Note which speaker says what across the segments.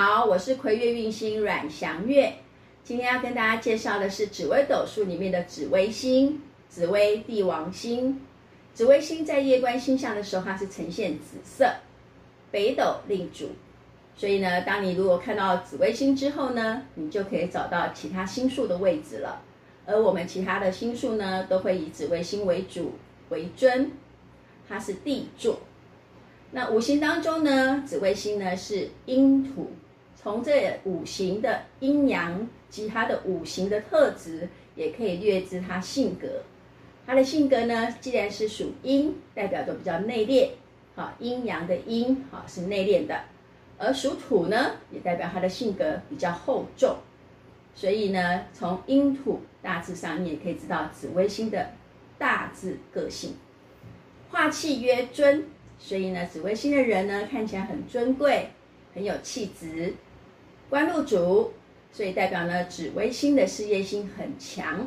Speaker 1: 好，我是葵月运星阮祥月。今天要跟大家介绍的是紫微斗数里面的紫微星，紫微帝王星。紫微星在夜观星象的时候，它是呈现紫色，北斗令主。所以呢，当你如果看到紫微星之后呢，你就可以找到其他星宿的位置了。而我们其他的星宿呢，都会以紫微星为主为尊，它是地座。那五行当中呢，紫微星呢是阴土，从这五行的阴阳及它的五行的特质，也可以略知它性格。它的性格呢，既然是属阴，代表着比较内敛，好，阴阳的阴，好，是内敛的；而属土呢，也代表它的性格比较厚重。所以呢，从阴土大致上，你也可以知道紫微星的大致个性。化气曰尊。所以呢，紫微星的人呢，看起来很尊贵，很有气质，官禄主，所以代表呢，紫微星的事业心很强。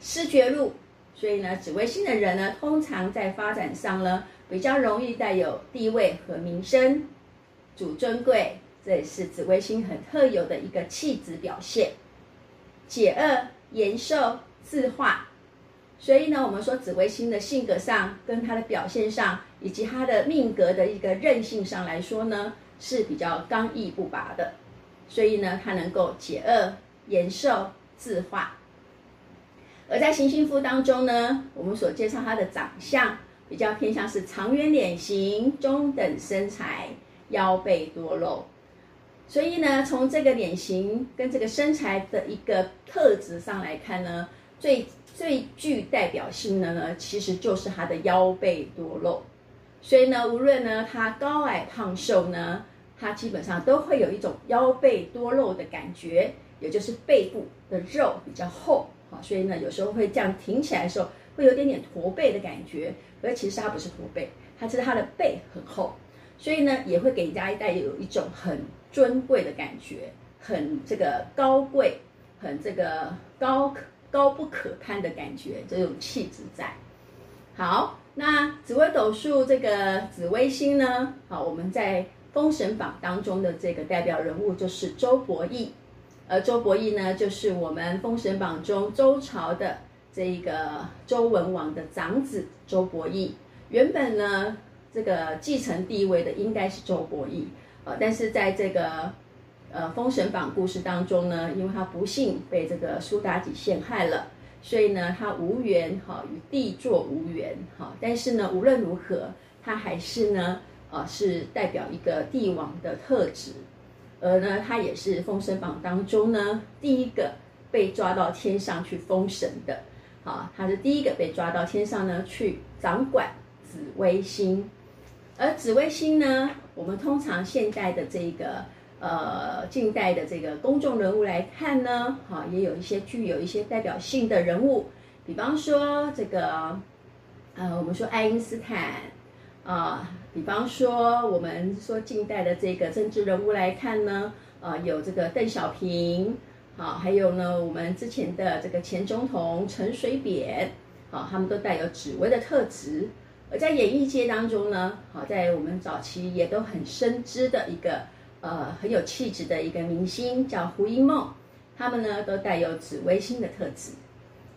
Speaker 1: 失爵禄，所以呢，紫微星的人呢，通常在发展上呢，比较容易带有地位和名声，主尊贵，这也是紫微星很特有的一个气质表现。解厄延寿自化。所以呢，我们说紫微星的性格上，跟他的表现上，以及他的命格的一个韧性上来说呢，是比较刚毅不拔的。所以呢，它能够解厄、延寿、自化。而在行星谱当中呢，我们所介绍他的长相，比较偏向是长圆脸型、中等身材、腰背多肉。所以呢，从这个脸型跟这个身材的一个特质上来看呢，最最具代表性的呢，其实就是他的腰背多肉，所以呢，无论呢他高矮胖瘦呢，它基本上都会有一种腰背多肉的感觉，也就是背部的肉比较厚，好，所以呢，有时候会这样挺起来的时候，会有点点驼背的感觉，而其实它不是驼背，他是它的背很厚，所以呢，也会给人家一带有一种很尊贵的感觉，很这个高贵，很这个高可。高不可攀的感觉，这种气质在。好，那紫微斗数这个紫微星呢？好，我们在《封神榜》当中的这个代表人物就是周伯义，而周伯义呢，就是我们《封神榜》中周朝的这一个周文王的长子周伯义。原本呢，这个继承帝位的应该是周伯义，呃，但是在这个。呃，《封神榜》故事当中呢，因为他不幸被这个苏妲己陷害了，所以呢，他无缘哈与帝座无缘哈。但是呢，无论如何，他还是呢，啊，是代表一个帝王的特质，而呢，他也是《封神榜》当中呢第一个被抓到天上去封神的，好，他是第一个被抓到天上呢去掌管紫微星，而紫微星呢，我们通常现代的这个。呃，近代的这个公众人物来看呢，哈，也有一些具有一些代表性的人物，比方说这个，呃，我们说爱因斯坦，啊、呃，比方说我们说近代的这个政治人物来看呢，呃，有这个邓小平，好，还有呢，我们之前的这个前总统陈水扁，好，他们都带有紫微的特质，而在演艺界当中呢，好，在我们早期也都很深知的一个。呃，很有气质的一个明星叫胡因梦，他们呢都带有紫微星的特质。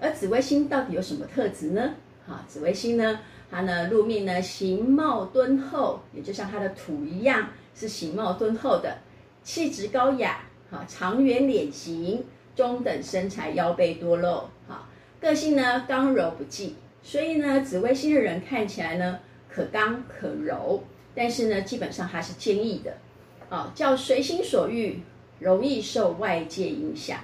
Speaker 1: 而紫微星到底有什么特质呢？哈，紫微星呢，它呢入命呢形貌敦厚，也就像它的土一样，是形貌敦厚的，气质高雅，哈，长圆脸型，中等身材，腰背多肉，哈，个性呢刚柔不济，所以呢紫微星的人看起来呢可刚可柔，但是呢基本上还是坚毅的。啊，叫随心所欲，容易受外界影响。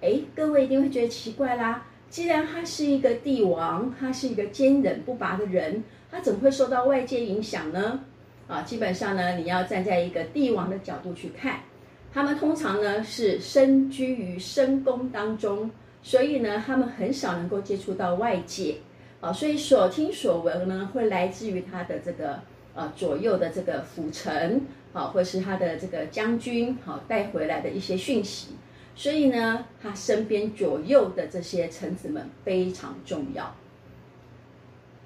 Speaker 1: 哎，各位一定会觉得奇怪啦。既然他是一个帝王，他是一个坚韧不拔的人，他怎么会受到外界影响呢？啊，基本上呢，你要站在一个帝王的角度去看，他们通常呢是身居于深宫当中，所以呢，他们很少能够接触到外界。啊，所以所听所闻呢，会来自于他的这个。啊，左右的这个辅臣，啊，或是他的这个将军，好，带回来的一些讯息，所以呢，他身边左右的这些臣子们非常重要。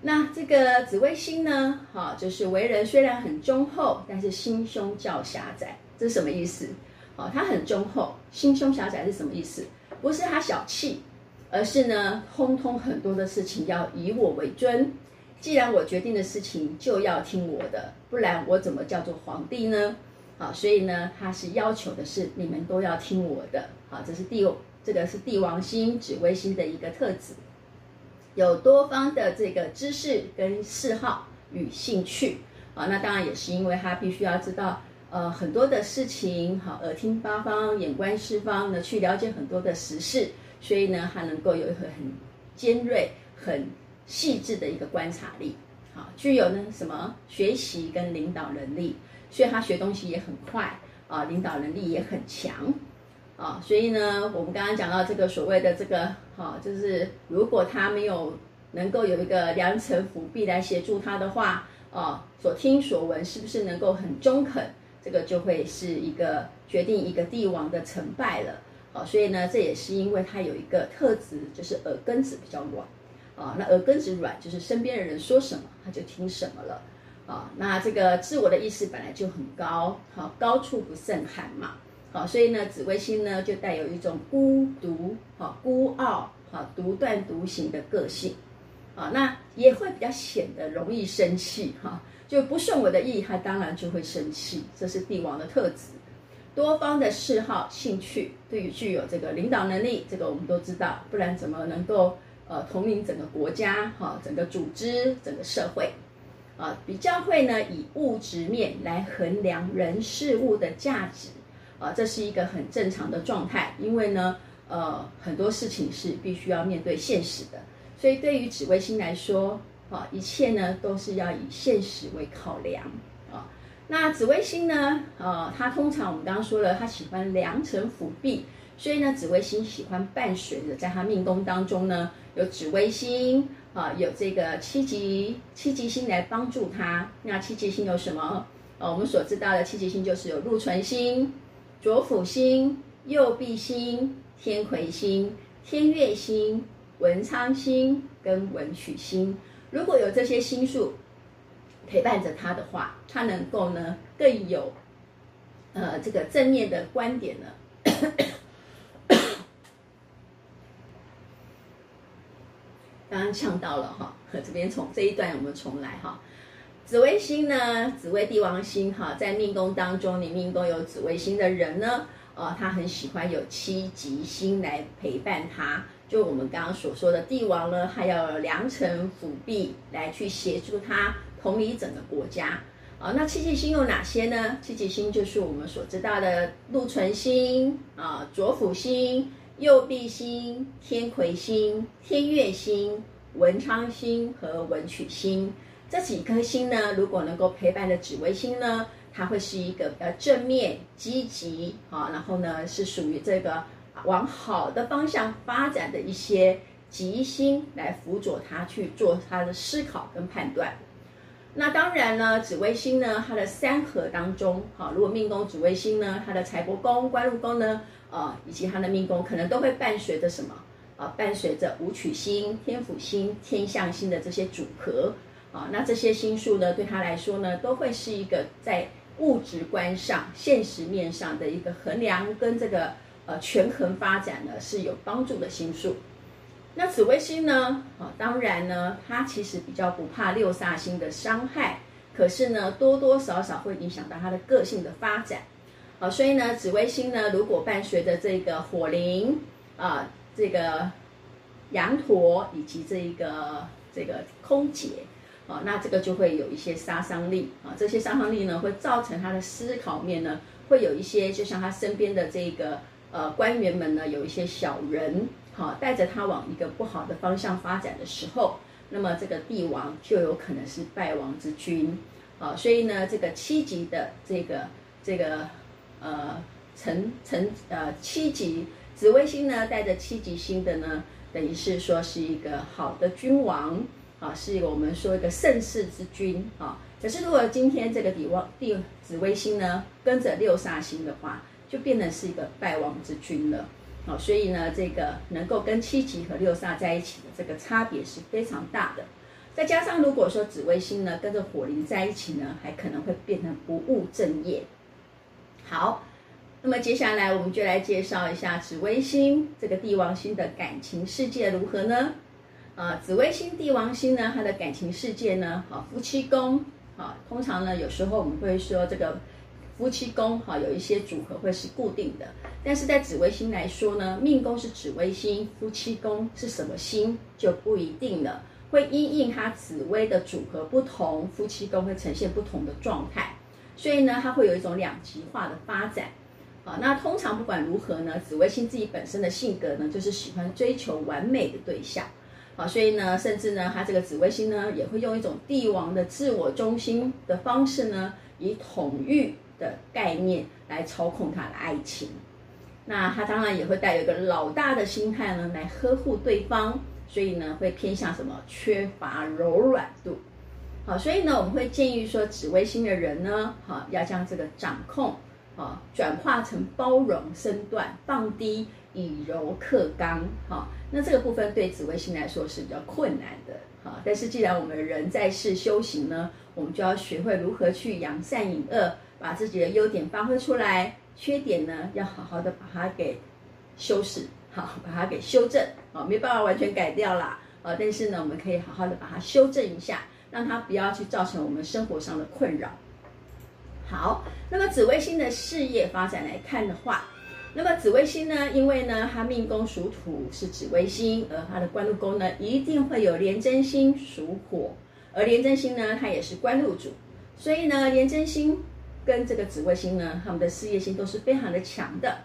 Speaker 1: 那这个紫微星呢，哈，就是为人虽然很忠厚，但是心胸较狭窄，这是什么意思？哦，他很忠厚，心胸狭窄是什么意思？不是他小气，而是呢，通通很多的事情要以我为尊。既然我决定的事情就要听我的，不然我怎么叫做皇帝呢？好，所以呢，他是要求的是你们都要听我的。好，这是帝，这个是帝王星、紫微星的一个特质。有多方的这个知识跟嗜好与兴趣啊，那当然也是因为他必须要知道呃很多的事情，好，耳听八方，眼观四方呢，去了解很多的时事，所以呢，他能够有一个很尖锐、很细致的一个观察力，好，具有呢什么学习跟领导能力，所以他学东西也很快啊，领导能力也很强。啊，所以呢，我们刚刚讲到这个所谓的这个，哈，就是如果他没有能够有一个良臣辅弼来协助他的话，啊，所听所闻是不是能够很中肯，这个就会是一个决定一个帝王的成败了。啊，所以呢，这也是因为他有一个特质，就是耳根子比较软。啊，那耳根子软，就是身边的人说什么他就听什么了。啊，那这个自我的意识本来就很高，好，高处不胜寒嘛。好，所以呢，紫微星呢就带有一种孤独、好孤傲、好独断独行的个性，啊，那也会比较显得容易生气，哈，就不顺我的意，他当然就会生气，这是帝王的特质。多方的嗜好、兴趣，对于具有这个领导能力，这个我们都知道，不然怎么能够呃统领整个国家，哈，整个组织、整个社会，啊，比较会呢以物质面来衡量人事物的价值。啊，这是一个很正常的状态，因为呢，呃，很多事情是必须要面对现实的，所以对于紫微星来说，啊，一切呢都是要以现实为考量啊。那紫微星呢，呃，它通常我们刚刚说了，它喜欢良臣辅弼，所以呢，紫微星喜欢伴随着在他命宫当中呢，有紫微星啊，有这个七级七级星来帮助他。那七级星有什么？呃，我们所知道的七级星就是有禄存星。左辅星、右弼星、天魁星、天月星、文昌星跟文曲星，如果有这些星宿陪伴着他的话，他能够呢更有呃这个正面的观点呢。刚刚呛到了哈，这边从这一段我们重来哈。紫微星呢，紫微帝王星哈，在命宫当中，你命宫有紫微星的人呢，呃，他很喜欢有七吉星来陪伴他。就我们刚刚所说的帝王呢，还要有良臣辅弼来去协助他统理整个国家。啊、那七吉星有哪些呢？七吉星就是我们所知道的禄存星啊、左辅星、右弼星、天魁星、天月星、文昌星和文曲星。这几颗星呢，如果能够陪伴的紫微星呢，它会是一个比较正面、积极啊，然后呢是属于这个往好的方向发展的一些吉星来辅佐他去做他的思考跟判断。那当然呢，紫微星呢，它的三合当中，好，如果命宫紫微星呢，它的财帛宫、官禄宫呢，啊，以及它的命宫可能都会伴随着什么啊？伴随着武曲星、天府星、天相星的这些组合。啊，那这些星数呢，对他来说呢，都会是一个在物质观上、现实面上的一个衡量跟这个呃权衡发展呢是有帮助的星数。那紫微星呢，啊，当然呢，它其实比较不怕六煞星的伤害，可是呢，多多少少会影响到他的个性的发展。啊，所以呢，紫微星呢，如果伴随着这个火铃啊，这个羊驼以及这一个这个空姐。啊，那这个就会有一些杀伤力啊，这些杀伤力呢，会造成他的思考面呢，会有一些，就像他身边的这个呃官员们呢，有一些小人，好带着他往一个不好的方向发展的时候，那么这个帝王就有可能是败亡之君，啊，所以呢，这个七级的这个这个呃辰辰呃七级紫微星呢，带着七级星的呢，等于是说是一个好的君王。啊，是一个我们说一个盛世之君啊。可是如果今天这个帝王帝紫微星呢，跟着六煞星的话，就变成是一个败亡之君了。好，所以呢，这个能够跟七级和六煞在一起的这个差别是非常大的。再加上如果说紫微星呢跟着火灵在一起呢，还可能会变成不务正业。好，那么接下来我们就来介绍一下紫微星这个帝王星的感情世界如何呢？啊，紫微星帝王星呢，它的感情世界呢，好，夫妻宫，啊，通常呢有时候我们会说这个夫妻宫哈有一些组合会是固定的，但是在紫微星来说呢，命宫是紫微星，夫妻宫是什么星就不一定了。会因应它紫微的组合不同，夫妻宫会呈现不同的状态，所以呢，它会有一种两极化的发展。啊，那通常不管如何呢，紫微星自己本身的性格呢，就是喜欢追求完美的对象。啊，所以呢，甚至呢，他这个紫微星呢，也会用一种帝王的自我中心的方式呢，以统御的概念来操控他的爱情。那他当然也会带有一个老大的心态呢，来呵护对方。所以呢，会偏向什么？缺乏柔软度。好，所以呢，我们会建议说，紫微星的人呢，好，要将这个掌控，啊，转化成包容身段，放低以柔克刚。好，那这个部分对紫微星来说是比较困难的。好，但是既然我们人在世修行呢，我们就要学会如何去扬善隐恶，把自己的优点发挥出来，缺点呢，要好好的把它给修饰。好，把它给修正，啊，没办法完全改掉啦，啊，但是呢，我们可以好好的把它修正一下，让它不要去造成我们生活上的困扰。好，那么紫微星的事业发展来看的话，那么紫微星呢，因为呢，它命宫属土是紫微星，而它的官禄宫呢，一定会有廉贞星属火，而廉贞星呢，它也是官禄主，所以呢，廉贞星跟这个紫微星呢，他们的事业心都是非常的强的。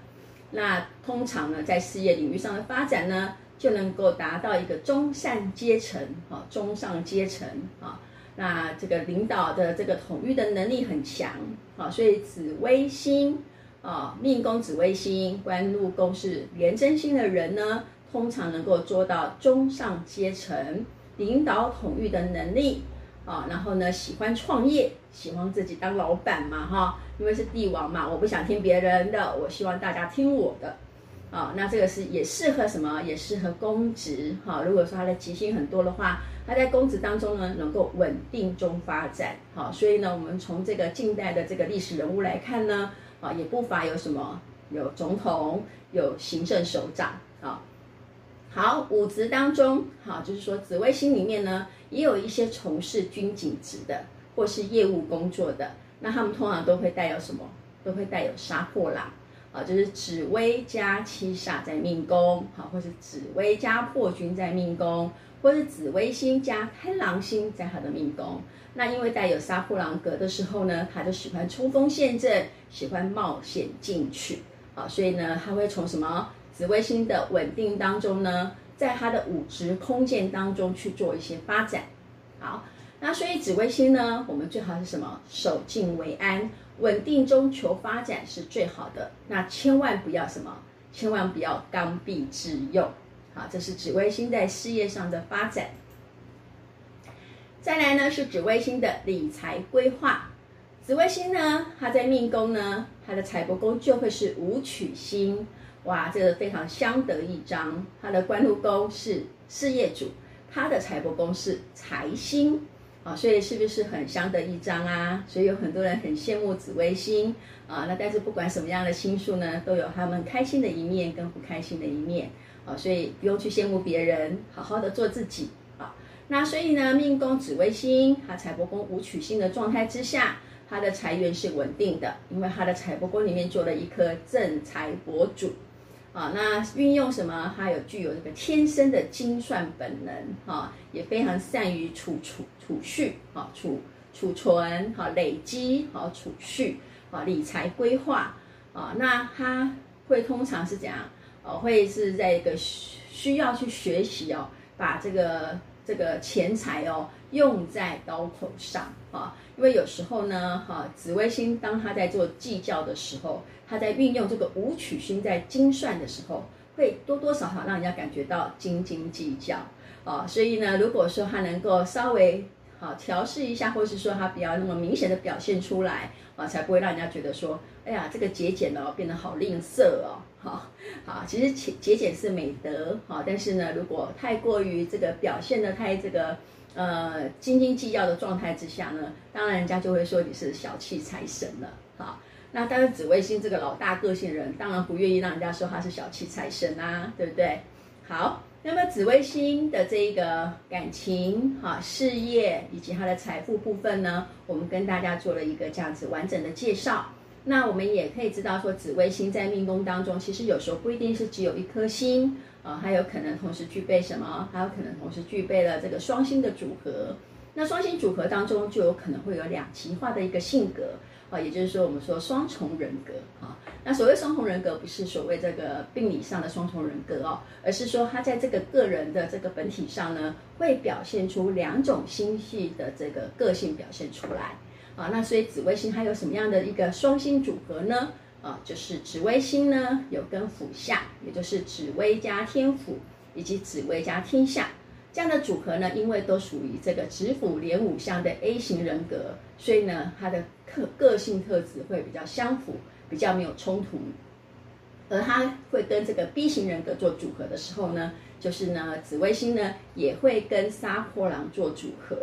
Speaker 1: 那通常呢，在事业领域上的发展呢，就能够达到一个中上阶层，哈，中上阶层，啊，那这个领导的这个统御的能力很强，啊，所以紫微星，啊，命宫紫微星，官禄宫是廉贞星的人呢，通常能够做到中上阶层，领导统御的能力。啊，然后呢，喜欢创业，喜欢自己当老板嘛，哈，因为是帝王嘛，我不想听别人的，我希望大家听我的，啊，那这个是也适合什么？也适合公职，哈，如果说他的吉星很多的话，他在公职当中呢，能够稳定中发展，好，所以呢，我们从这个近代的这个历史人物来看呢，啊，也不乏有什么，有总统，有行政首长，啊。好，五职当中，好，就是说紫微星里面呢，也有一些从事军警职的，或是业务工作的，那他们通常都会带有什么？都会带有杀破狼，啊，就是紫微加七煞在命宫，好，或是紫微加破军在命宫，或是紫微星加贪狼星在他的命宫。那因为带有杀破狼格的时候呢，他就喜欢冲锋陷阵，喜欢冒险进取，啊，所以呢，他会从什么？紫微星的稳定当中呢，在他的五职空间当中去做一些发展。好，那所以紫微星呢，我们最好是什么？守静为安，稳定中求发展是最好的。那千万不要什么？千万不要刚愎自用。好，这是紫微星在事业上的发展。再来呢，是紫微星的理财规划。紫微星呢，它在命宫呢，它的财帛宫就会是武曲星。哇，这个非常相得益彰。它的官禄宫是事业主，它的财帛宫是财星，啊，所以是不是很相得益彰啊？所以有很多人很羡慕紫微星啊。那但是不管什么样的星数呢，都有他们开心的一面跟不开心的一面啊。所以不用去羡慕别人，好好的做自己啊。那所以呢，命宫紫微星，他财帛宫武曲星的状态之下，他的财源是稳定的，因为他的财帛宫里面做了一颗正财帛主。啊，那运用什么？他有具有这个天生的精算本能，哈，也非常善于储储储蓄，哈，储储存，哈，累积，好储蓄，啊，理财规划，啊，那他会通常是怎样？哦，会是在一个需需要去学习哦，把这个这个钱财哦用在刀口上，啊，因为有时候呢，哈，紫微星当他在做计较的时候。他在运用这个武曲星在精算的时候，会多多少少让人家感觉到斤斤计较啊。所以呢，如果说他能够稍微好调试一下，或是说他比较那么明显的表现出来啊，才不会让人家觉得说，哎呀，这个节俭哦变得好吝啬哦。好，好，其实节节俭是美德哈，但是呢，如果太过于这个表现的太这个呃斤斤计较的状态之下呢，当然人家就会说你是小气财神了。好，那但是紫微星这个老大个性人，当然不愿意让人家说他是小气财神啊，对不对？好。那么紫微星的这个感情、哈事业以及它的财富部分呢，我们跟大家做了一个这样子完整的介绍。那我们也可以知道说，紫微星在命宫当中，其实有时候不一定是只有一颗星啊，还有可能同时具备什么？还有可能同时具备了这个双星的组合。那双星组合当中，就有可能会有两极化的一个性格。啊，也就是说，我们说双重人格啊。那所谓双重人格，不是所谓这个病理上的双重人格哦，而是说他在这个个人的这个本体上呢，会表现出两种星系的这个个性表现出来啊。那所以紫微星它有什么样的一个双星组合呢？啊，就是紫微星呢有跟辅相，也就是紫微加天府，以及紫微加天相。这样的组合呢，因为都属于这个紫府连五相的 A 型人格，所以呢，它的特个性特质会比较相符，比较没有冲突。而它会跟这个 B 型人格做组合的时候呢，就是呢，紫微星呢也会跟杀破狼做组合，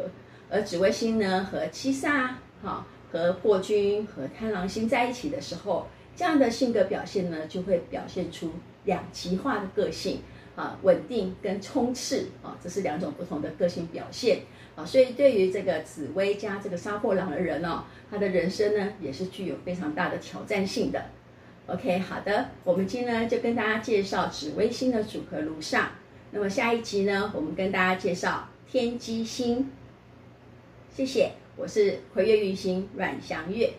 Speaker 1: 而紫微星呢和七煞、哈和破军和贪狼星在一起的时候，这样的性格表现呢，就会表现出两极化的个性。啊，稳定跟冲刺啊，这是两种不同的个性表现啊，所以对于这个紫微加这个杀破狼的人哦，他的人生呢也是具有非常大的挑战性的。OK，好的，我们今天呢就跟大家介绍紫微星的组合如上，那么下一集呢，我们跟大家介绍天机星。谢谢，我是葵月运星阮祥月。